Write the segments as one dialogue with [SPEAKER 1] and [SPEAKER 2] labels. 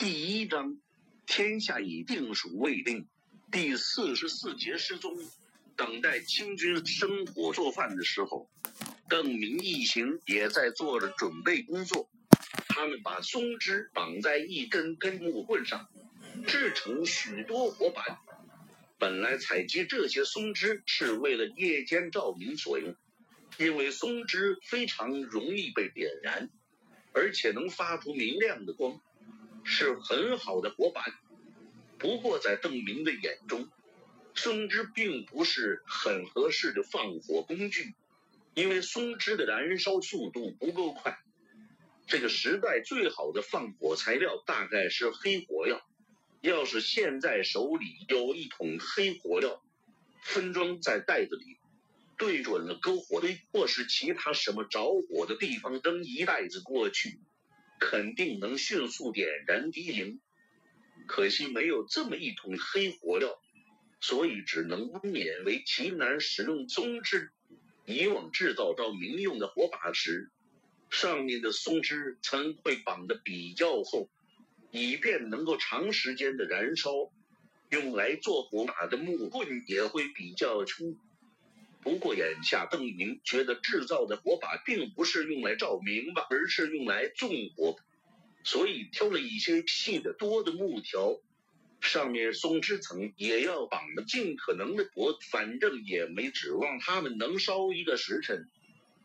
[SPEAKER 1] 第一章，天下已定属未定。第四十四节失踪。等待清军生火做饭的时候，邓明一行也在做着准备工作。他们把松枝绑在一根根木棍上，制成许多火把。本来采集这些松枝是为了夜间照明所用，因为松枝非常容易被点燃，而且能发出明亮的光，是很好的火把。不过在邓明的眼中，松枝并不是很合适的放火工具，因为松枝的燃烧速度不够快。这个时代最好的放火材料大概是黑火药。要是现在手里有一桶黑火药，分装在袋子里，对准了篝火堆或是其他什么着火的地方，扔一袋子过去，肯定能迅速点燃敌营。可惜没有这么一桶黑火料。所以只能勉为其难使用松枝。以往制造照明用的火把时，上面的松枝层会绑得比较厚，以便能够长时间的燃烧。用来做火把的木棍也会比较粗。不过眼下邓明觉得制造的火把并不是用来照明吧，而是用来纵火，所以挑了一些细的多的木条。上面松枝层也要绑得尽可能的薄，反正也没指望它们能烧一个时辰。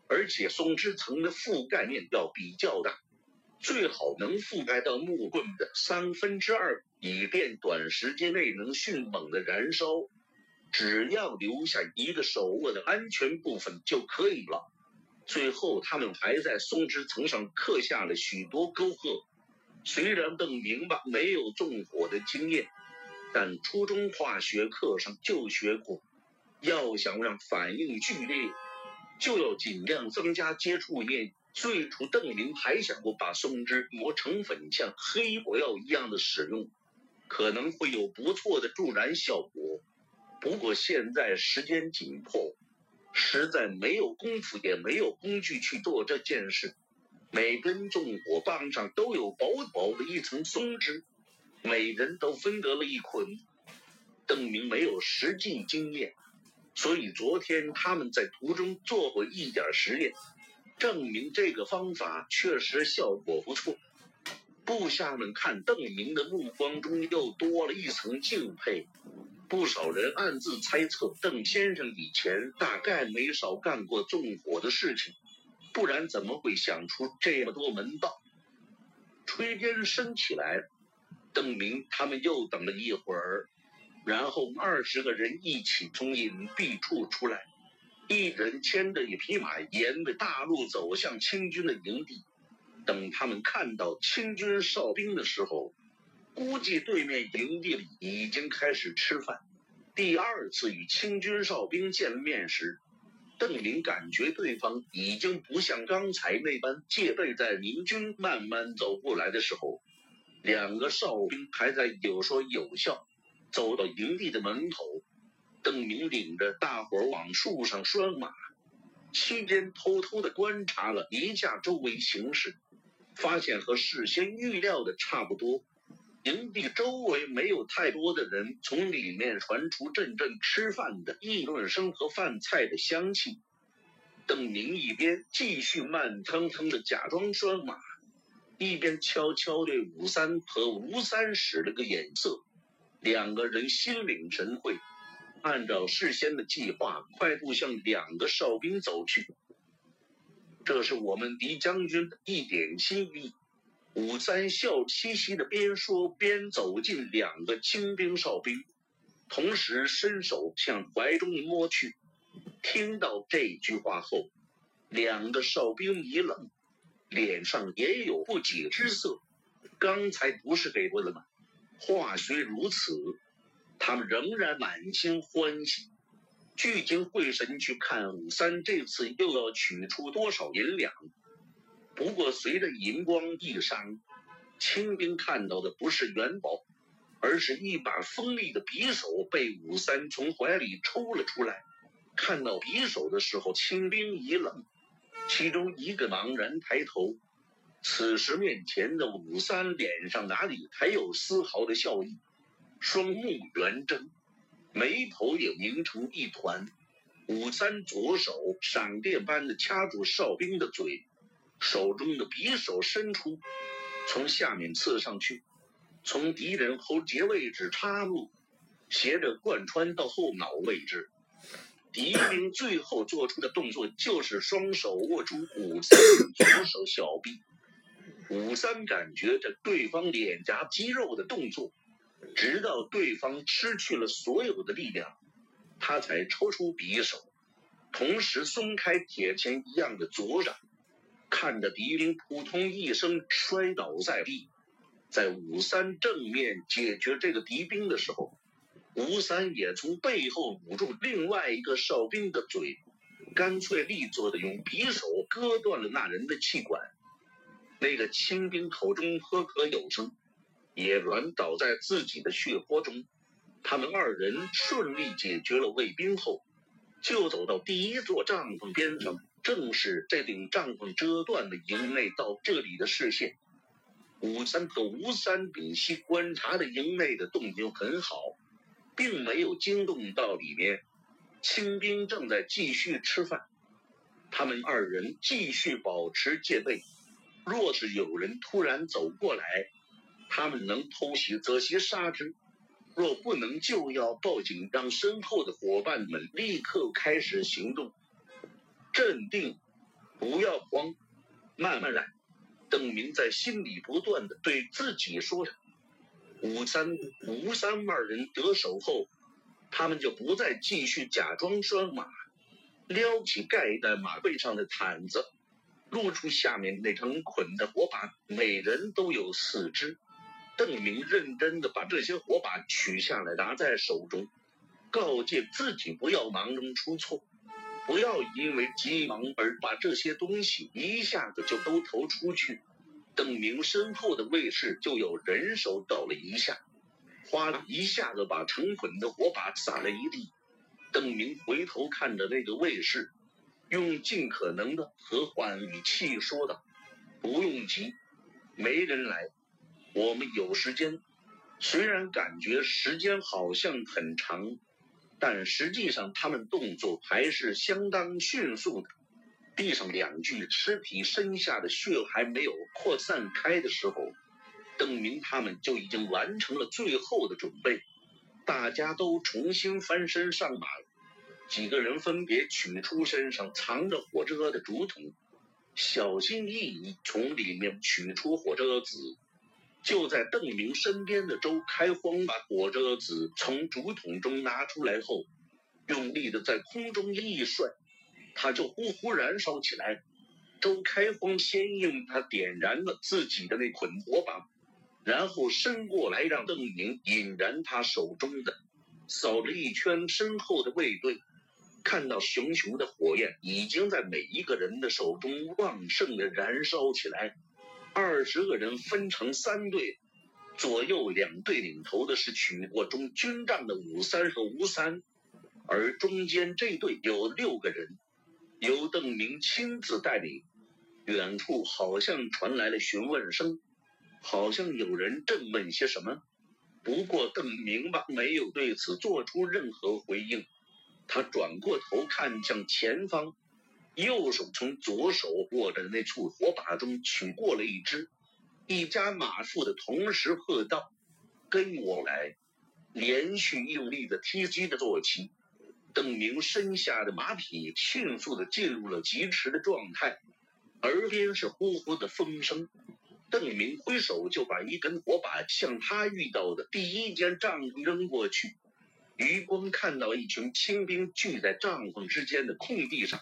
[SPEAKER 1] 而且松枝层的覆盖面要比较大，最好能覆盖到木棍的三分之二，以便短时间内能迅猛的燃烧。只要留下一个手握的安全部分就可以了。最后，他们还在松枝层上刻下了许多沟壑。虽然邓明白没有纵火的经验，但初中化学课上就学过，要想让反应剧烈，就要尽量增加接触面。最初邓明还想过把松脂磨成粉，像黑火药一样的使用，可能会有不错的助燃效果。不过现在时间紧迫，实在没有功夫，也没有工具去做这件事。每根纵火棒上都有薄薄的一层松脂，每人都分得了一捆。邓明没有实际经验，所以昨天他们在途中做过一点实验，证明这个方法确实效果不错。部下们看邓明的目光中又多了一层敬佩，不少人暗自猜测邓先生以前大概没少干过纵火的事情。不然怎么会想出这么多门道？炊烟升起来，邓明他们又等了一会儿，然后二十个人一起从隐蔽处出来，一人牵着一匹马，沿着大路走向清军的营地。等他们看到清军哨兵的时候，估计对面营地里已经开始吃饭。第二次与清军哨兵见面时。邓明感觉对方已经不像刚才那般戒备，在明军慢慢走过来的时候，两个哨兵还在有说有笑，走到营地的门口。邓明领着大伙往树上拴马，期间偷偷的观察了一下周围形势，发现和事先预料的差不多。营地周围没有太多的人，从里面传出阵阵吃饭的议论声和饭菜的香气。邓明一边继续慢腾腾的假装拴马，一边悄悄对吴三和吴三使了个眼色。两个人心领神会，按照事先的计划，快步向两个哨兵走去。这是我们狄将军的一点心意。武三笑嘻嘻的边说边走近两个清兵哨兵，同时伸手向怀中一摸去。听到这句话后，两个哨兵一愣，脸上也有不解之色。刚才不是给过了吗？话虽如此，他们仍然满心欢喜，聚精会神去看武三这次又要取出多少银两。不过，随着银光一闪，清兵看到的不是元宝，而是一把锋利的匕首被武三从怀里抽了出来。看到匕首的时候，清兵一愣，其中一个茫然抬头，此时面前的武三脸上哪里还有丝毫的笑意，双目圆睁，眉头也拧成一团。武三左手闪电般的掐住哨兵的嘴，手中的匕首伸出，从下面刺上去，从敌人喉结位置插入，斜着贯穿到后脑位置。敌兵最后做出的动作就是双手握住武三左手小臂。武三感觉着对方脸颊肌肉的动作，直到对方失去了所有的力量，他才抽出匕首，同时松开铁钳一样的左掌。看着敌兵扑通一声摔倒在地，在武三正面解决这个敌兵的时候。吴三也从背后捂住另外一个哨兵的嘴，干脆利索的用匕首割断了那人的气管。那个清兵口中呵呵有声，也软倒在自己的血泊中。他们二人顺利解决了卫兵后，就走到第一座帐篷边上，正是这顶帐篷遮断了营内到这里的视线。吴三和吴三屏息观察的营内的动静很好。并没有惊动到里面，清兵正在继续吃饭，他们二人继续保持戒备。若是有人突然走过来，他们能偷袭则袭杀之；若不能，就要报警，让身后的伙伴们立刻开始行动。镇定，不要慌，慢慢来。邓明在心里不断的对自己说着。吴三、吴三二人得手后，他们就不再继续假装拴马，撩起盖在马背上的毯子，露出下面那层捆的火把，每人都有四支。邓明认真的把这些火把取下来，拿在手中，告诫自己不要忙中出错，不要因为急忙而把这些东西一下子就都投出去。邓明身后的卫士就有人手抖了一下，哗一下子把成捆的火把撒了一地。邓明回头看着那个卫士，用尽可能的和缓语气说道：“不用急，没人来，我们有时间。虽然感觉时间好像很长，但实际上他们动作还是相当迅速的。”地上两具尸体身下的血还没有扩散开的时候，邓明他们就已经完成了最后的准备。大家都重新翻身上马，几个人分别取出身上藏着火车的竹筒，小心翼翼从里面取出火车子。就在邓明身边的周开荒把火车子从竹筒中拿出来后，用力的在空中一甩。他就呼呼燃烧起来。周开荒先用它点燃了自己的那捆火把，然后伸过来让邓明引燃他手中的，扫了一圈身后的卫队，看到熊熊的火焰已经在每一个人的手中旺盛的燃烧起来。二十个人分成三队，左右两队领头的是取过中军帐的武三和吴三，而中间这队有六个人。由邓明亲自带领，远处好像传来了询问声，好像有人正问些什么。不过邓明吧没有对此做出任何回应，他转过头看向前方，右手从左手握着的那簇火把中取过了一支，一家马腹的同时喝道：“跟我来！”连续用力的踢击着坐骑。邓明身下的马匹迅速的进入了疾驰的状态，耳边是呼呼的风声。邓明挥手就把一根火把向他遇到的第一间帐篷扔过去。余光看到一群清兵聚在帐篷之间的空地上，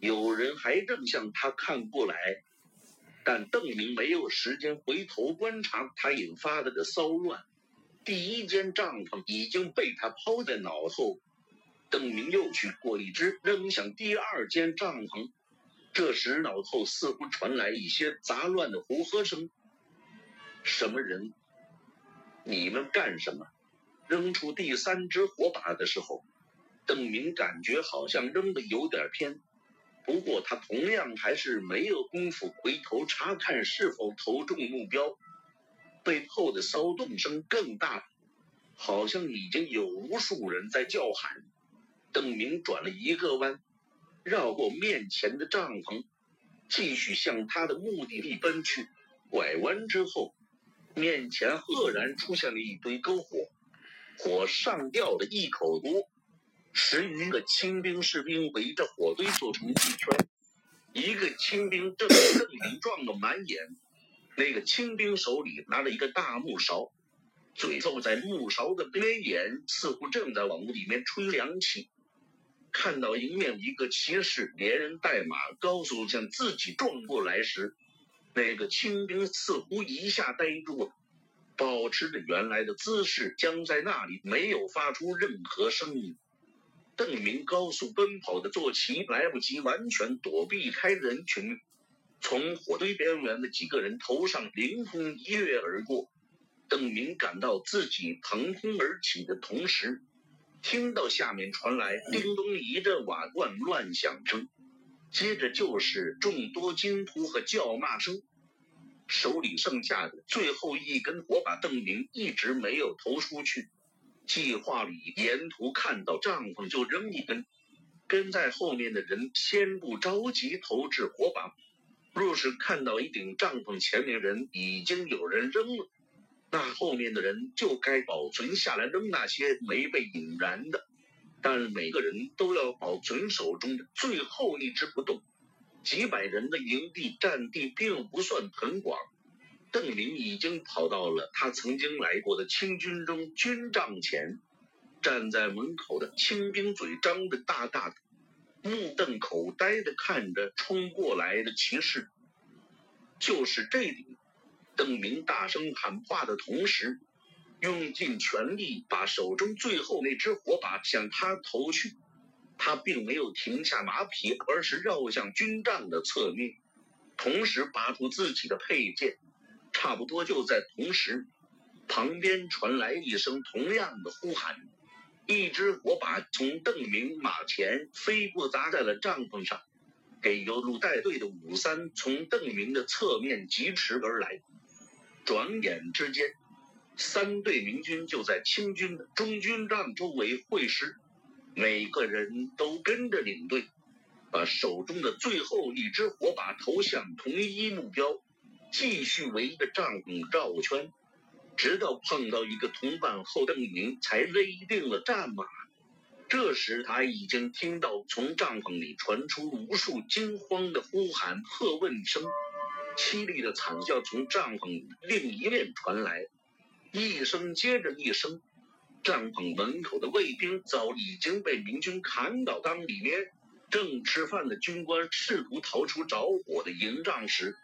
[SPEAKER 1] 有人还正向他看过来，但邓明没有时间回头观察他引发的的骚乱。第一间帐篷已经被他抛在脑后。邓明又去过一支，扔向第二间帐篷。这时，脑后似乎传来一些杂乱的呼喝声。什么人？你们干什么？扔出第三支火把的时候，邓明感觉好像扔的有点偏，不过他同样还是没有功夫回头查看是否投中目标。背后的骚动声更大，好像已经有无数人在叫喊。邓明转了一个弯，绕过面前的帐篷，继续向他的目的地奔去。拐弯之后，面前赫然出现了一堆篝火，火上吊了一口锅。十余个清兵士兵围着火堆做成一圈，一个清兵正邓明撞个满眼。那个清兵手里拿着一个大木勺，嘴凑在木勺的边沿，似乎正在往里面吹凉气。看到迎面一个骑士连人带马高速向自己撞过来时，那个清兵似乎一下呆住了，保持着原来的姿势，僵在那里，没有发出任何声音。邓明高速奔跑的坐骑来不及完全躲避开人群。从火堆边缘的几个人头上凌空一跃而过，邓明感到自己腾空而起的同时，听到下面传来叮咚一阵瓦罐乱响声，接着就是众多惊呼和叫骂声。手里剩下的最后一根火把，邓明一直没有投出去。计划里沿途看到帐篷就扔一根，跟在后面的人先不着急投掷火把。若是看到一顶帐篷前面人已经有人扔了，那后面的人就该保存下来扔那些没被引燃的。但每个人都要保存手中的最后一支不动。几百人的营地占地并不算很广，邓明已经跑到了他曾经来过的清军中军帐前，站在门口的清兵嘴张得大大的。目瞪口呆地看着冲过来的骑士，就是这里。邓明大声喊话的同时，用尽全力把手中最后那只火把向他投去。他并没有停下马匹，而是绕向军帐的侧面，同时拔出自己的佩剑。差不多就在同时，旁边传来一声同样的呼喊。一只火把从邓明马前飞过，砸在了帐篷上。给油路带队的武三从邓明的侧面疾驰而来。转眼之间，三队明军就在清军的中军帐周围会师，每个人都跟着领队，把手中的最后一支火把投向同一目标，继续围着帐篷绕圈。直到碰到一个同伴后，邓明才勒定了战马。这时他已经听到从帐篷里传出无数惊慌的呼喊、喝问声，凄厉的惨叫从帐篷另一面传来，一声接着一声。帐篷门口的卫兵早已经被明军砍倒，当里面正吃饭的军官试图逃出着火的营帐时。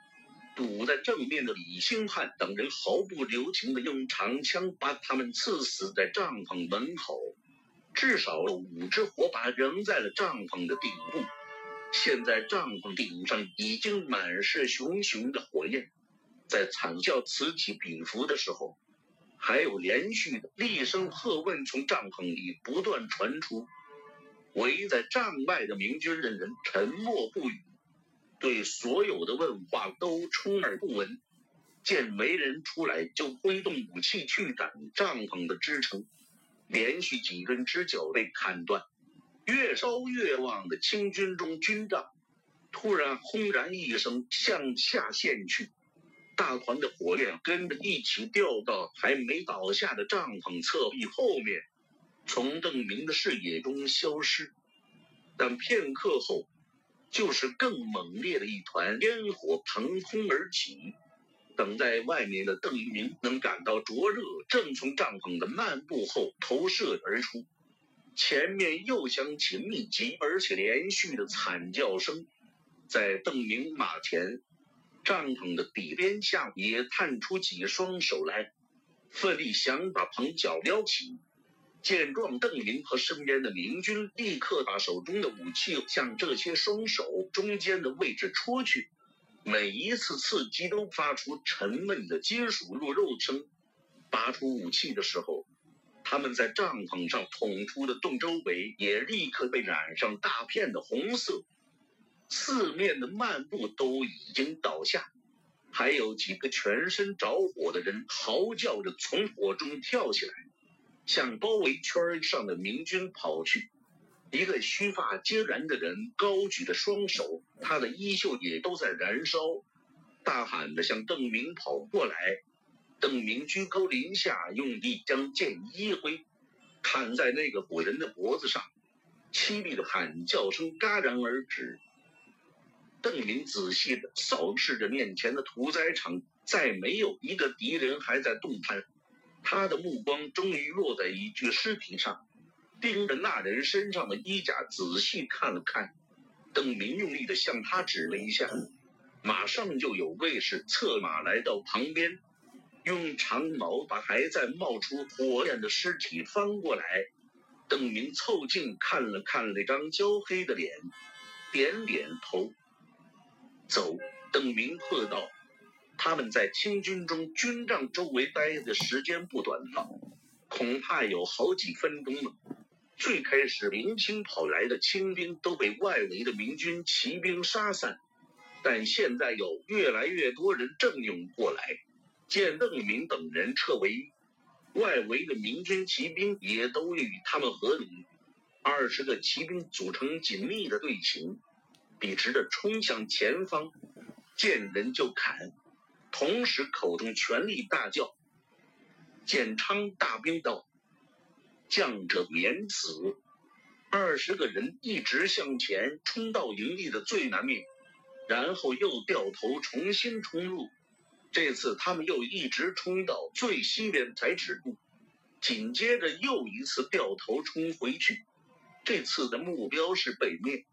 [SPEAKER 1] 堵在正面的李兴汉等人毫不留情地用长枪把他们刺死在帐篷门口，至少有五只火把扔在了帐篷的顶部。现在帐篷顶上已经满是熊熊的火焰，在惨叫此起彼伏的时候，还有连续的厉声喝问从帐篷里不断传出。围在帐外的明军人人沉默不语。对所有的问话都充耳不闻，见没人出来，就挥动武器去斩帐篷的支撑。连续几根支脚被砍断，越烧越旺的清军中军帐，突然轰然一声向下陷去，大团的火焰跟着一起掉到还没倒下的帐篷侧壁后面，从邓明的视野中消失。但片刻后。就是更猛烈的一团烟火腾空而起，等在外面的邓明能感到灼热正从帐篷的漫步后投射而出，前面又响起密集而且连续的惨叫声，在邓明马前，帐篷的底边下也探出几双手来，奋力想把棚脚撩起。见状，邓明和身边的明军立刻把手中的武器向这些双手中间的位置戳去，每一次刺击都发出沉闷的金属入肉声。拔出武器的时候，他们在帐篷上捅出的洞周围也立刻被染上大片的红色。四面的漫步都已经倒下，还有几个全身着火的人嚎叫着从火中跳起来，向包围圈上的明军跑去。一个须发皆然的人高举着双手，他的衣袖也都在燃烧，大喊着向邓明跑过来。邓明居高临下，用力将剑一挥，砍在那个古人的脖子上，凄厉的喊叫声戛然而止。邓明仔细的扫视着面前的屠宰场，再没有一个敌人还在动弹。他的目光终于落在一具尸体上。盯着那人身上的衣甲仔细看了看，邓明用力的向他指了一下，马上就有卫士策马来到旁边，用长矛把还在冒出火焰的尸体翻过来。邓明凑近看了看那张焦黑的脸，点点头。走，邓明喝道：“他们在清军中军帐周围待的时间不短了，恐怕有好几分钟了。”最开始，明清跑来的清兵都被外围的明军骑兵杀散，但现在有越来越多人正涌过来。见邓明等人撤围，外围的明军骑兵也都与他们合拢。二十个骑兵组成紧密的队形，笔直的冲向前方，见人就砍，同时口中全力大叫：“建昌大兵到！”将者免死。二十个人一直向前冲到营地的最南面，然后又掉头重新冲入。这次他们又一直冲到最西边才止步，紧接着又一次掉头冲回去。这次的目标是北面。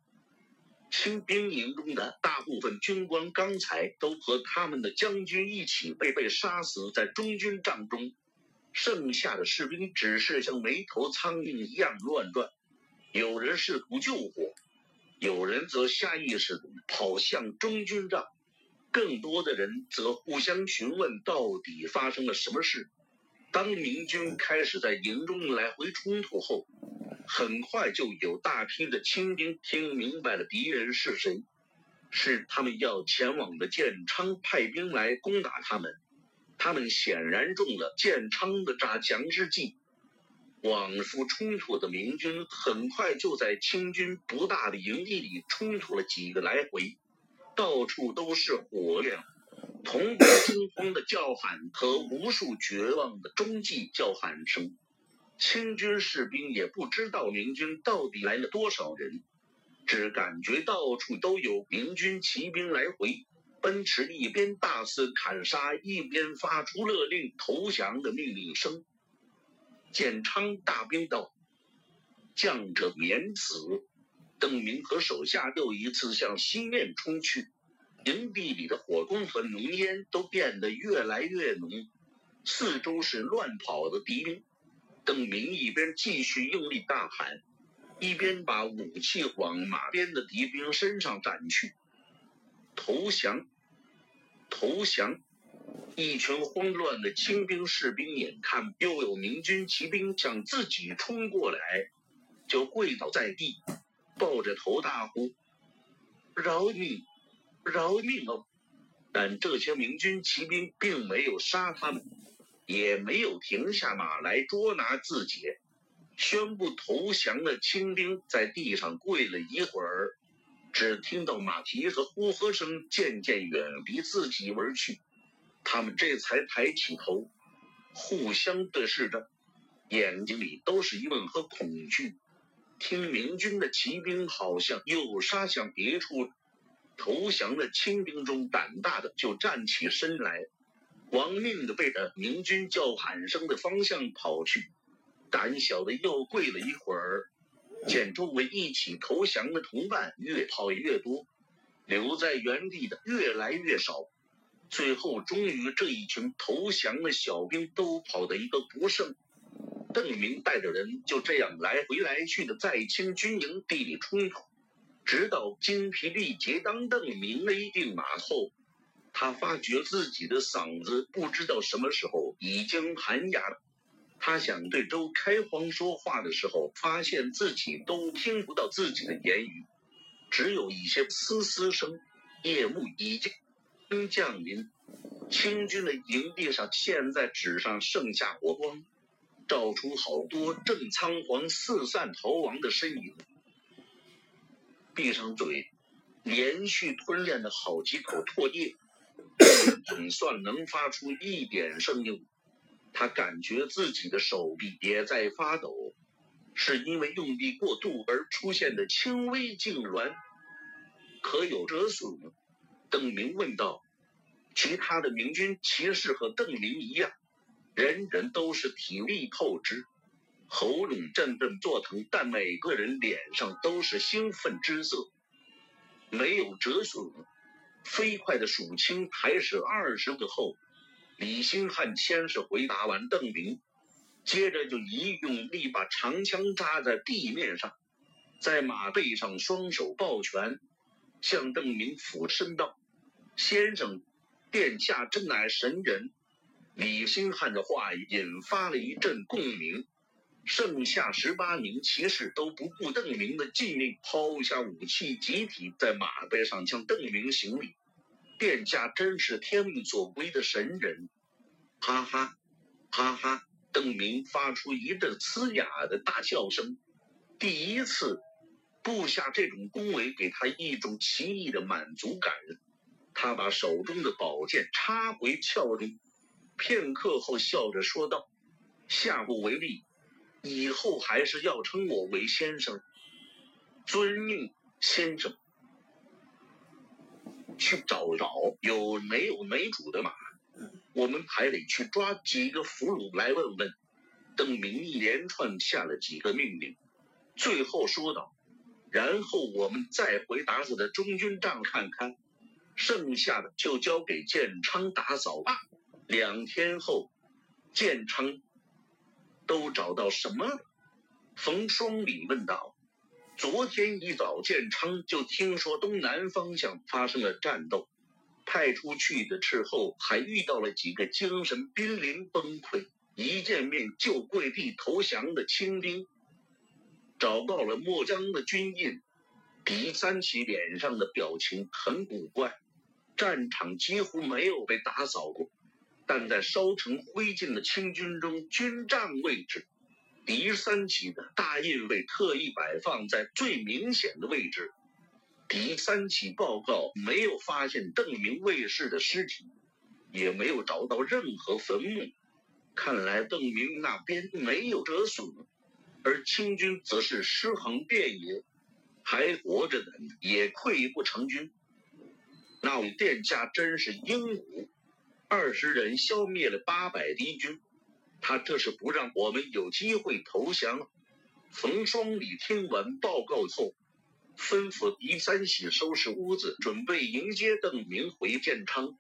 [SPEAKER 1] 清兵营中的大部分军官刚才都和他们的将军一起被被杀死在中军帐中。剩下的士兵只是像没头苍蝇一样乱转，有人试图救火，有人则下意识地跑向中军帐，更多的人则互相询问到底发生了什么事。当明军开始在营中来回冲突后，很快就有大批的清兵听明白了敌人是谁，是他们要前往的建昌派兵来攻打他们。他们显然中了建昌的诈降之计。往复冲突的明军很快就在清军不大的营地里冲突了几个来回，到处都是火亮、同伴惊慌的叫喊和无数绝望的中继叫喊声。清军士兵也不知道明军到底来了多少人，只感觉到处都有明军骑兵来回。奔驰一边大肆砍杀，一边发出勒令投降的命令声。建昌大兵到，将者免死。邓明和手下又一次向西面冲去，营地里的火光和浓烟都变得越来越浓，四周是乱跑的敌兵。邓明一边继续用力大喊，一边把武器往马边的敌兵身上斩去。投降！投降！一群慌乱的清兵士兵眼看又有明军骑兵向自己冲过来，就跪倒在地，抱着头大呼：“饶命！饶命哦！”但这些明军骑兵并没有杀他们，也没有停下马来捉拿自己。宣布投降的清兵在地上跪了一会儿。只听到马蹄和呼喝声渐渐远离自己而去，他们这才抬起头，互相对视着，眼睛里都是疑问和恐惧。听明军的骑兵好像又杀向别处，投降的清兵中胆大的就站起身来，亡命的背着明军叫喊声的方向跑去，胆小的又跪了一会儿。见周围一起投降的同伴越跑越多，留在原地的越来越少，最后终于这一群投降的小兵都跑得一个不剩。邓明带着人就这样来回来去的在清军营地里冲突，直到精疲力竭。当邓明勒定马后，他发觉自己的嗓子不知道什么时候已经喊哑了。他想对周开荒说话的时候，发现自己都听不到自己的言语。只有一些嘶嘶声。夜幕已经降临，清军的营地上现在只剩剩下火光，照出好多正仓皇四散逃亡的身影。闭上嘴，连续吞咽了好几口唾液，总算能发出一点声音。他感觉自己的手臂也在发抖，是因为用力过度而出现的轻微痉挛。可有折损？邓明问道。其他的明军骑士和邓明一样，人人都是体力透支，喉咙阵阵作疼，但每个人脸上都是兴奋之色。没有折损。飞快的数清还是二十个后，李兴汉先是回答完邓明，接着就一用力把长枪扎在地面上，在马背上双手抱拳。向邓明俯身道：“先生，殿下真乃神人。”李兴汉的话引发了一阵共鸣。剩下十八名骑士都不顾邓明的禁令，抛下武器，集体在马背上向邓明行礼。殿下真是天命所归的神人！哈哈，哈哈！邓明发出一阵嘶哑的大笑声。第一次。部下这种恭维给他一种奇异的满足感，他把手中的宝剑插回鞘中，片刻后笑着说道：“下不为例，以后还是要称我为先生。”遵命，先生。去找找有没有没主的马，我们还得去抓几个俘虏来问问。邓明一连串下了几个命令，最后说道。然后我们再回达子的中军帐看看，剩下的就交给建昌打扫吧。两天后，建昌都找到什么？冯双礼问道。昨天一早，建昌就听说东南方向发生了战斗，派出去的斥候还遇到了几个精神濒临崩溃、一见面就跪地投降的清兵。找到了墨江的军印，狄三奇脸上的表情很古怪。战场几乎没有被打扫过，但在烧成灰烬的清军中，军帐位置，敌三奇的大印被特意摆放在最明显的位置。敌三奇报告没有发现邓明卫士的尸体，也没有找到任何坟墓，看来邓明那边没有折损。而清军则是尸横遍野，还活着的也溃不成军。那位殿下真是英武，二十人消灭了八百敌军，他这是不让我们有机会投降。冯双礼听完报告后，吩咐狄三喜收拾屋子，准备迎接邓明回建昌。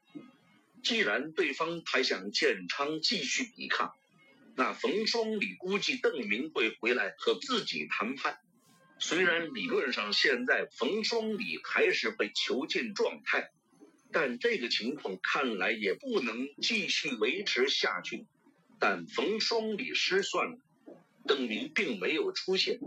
[SPEAKER 1] 既然对方还想建昌继续抵抗。那冯双礼估计邓明会回来和自己谈判。虽然理论上现在冯双礼还是被囚禁状态，但这个情况看来也不能继续维持下去。但冯双礼失算了，邓明并没有出现。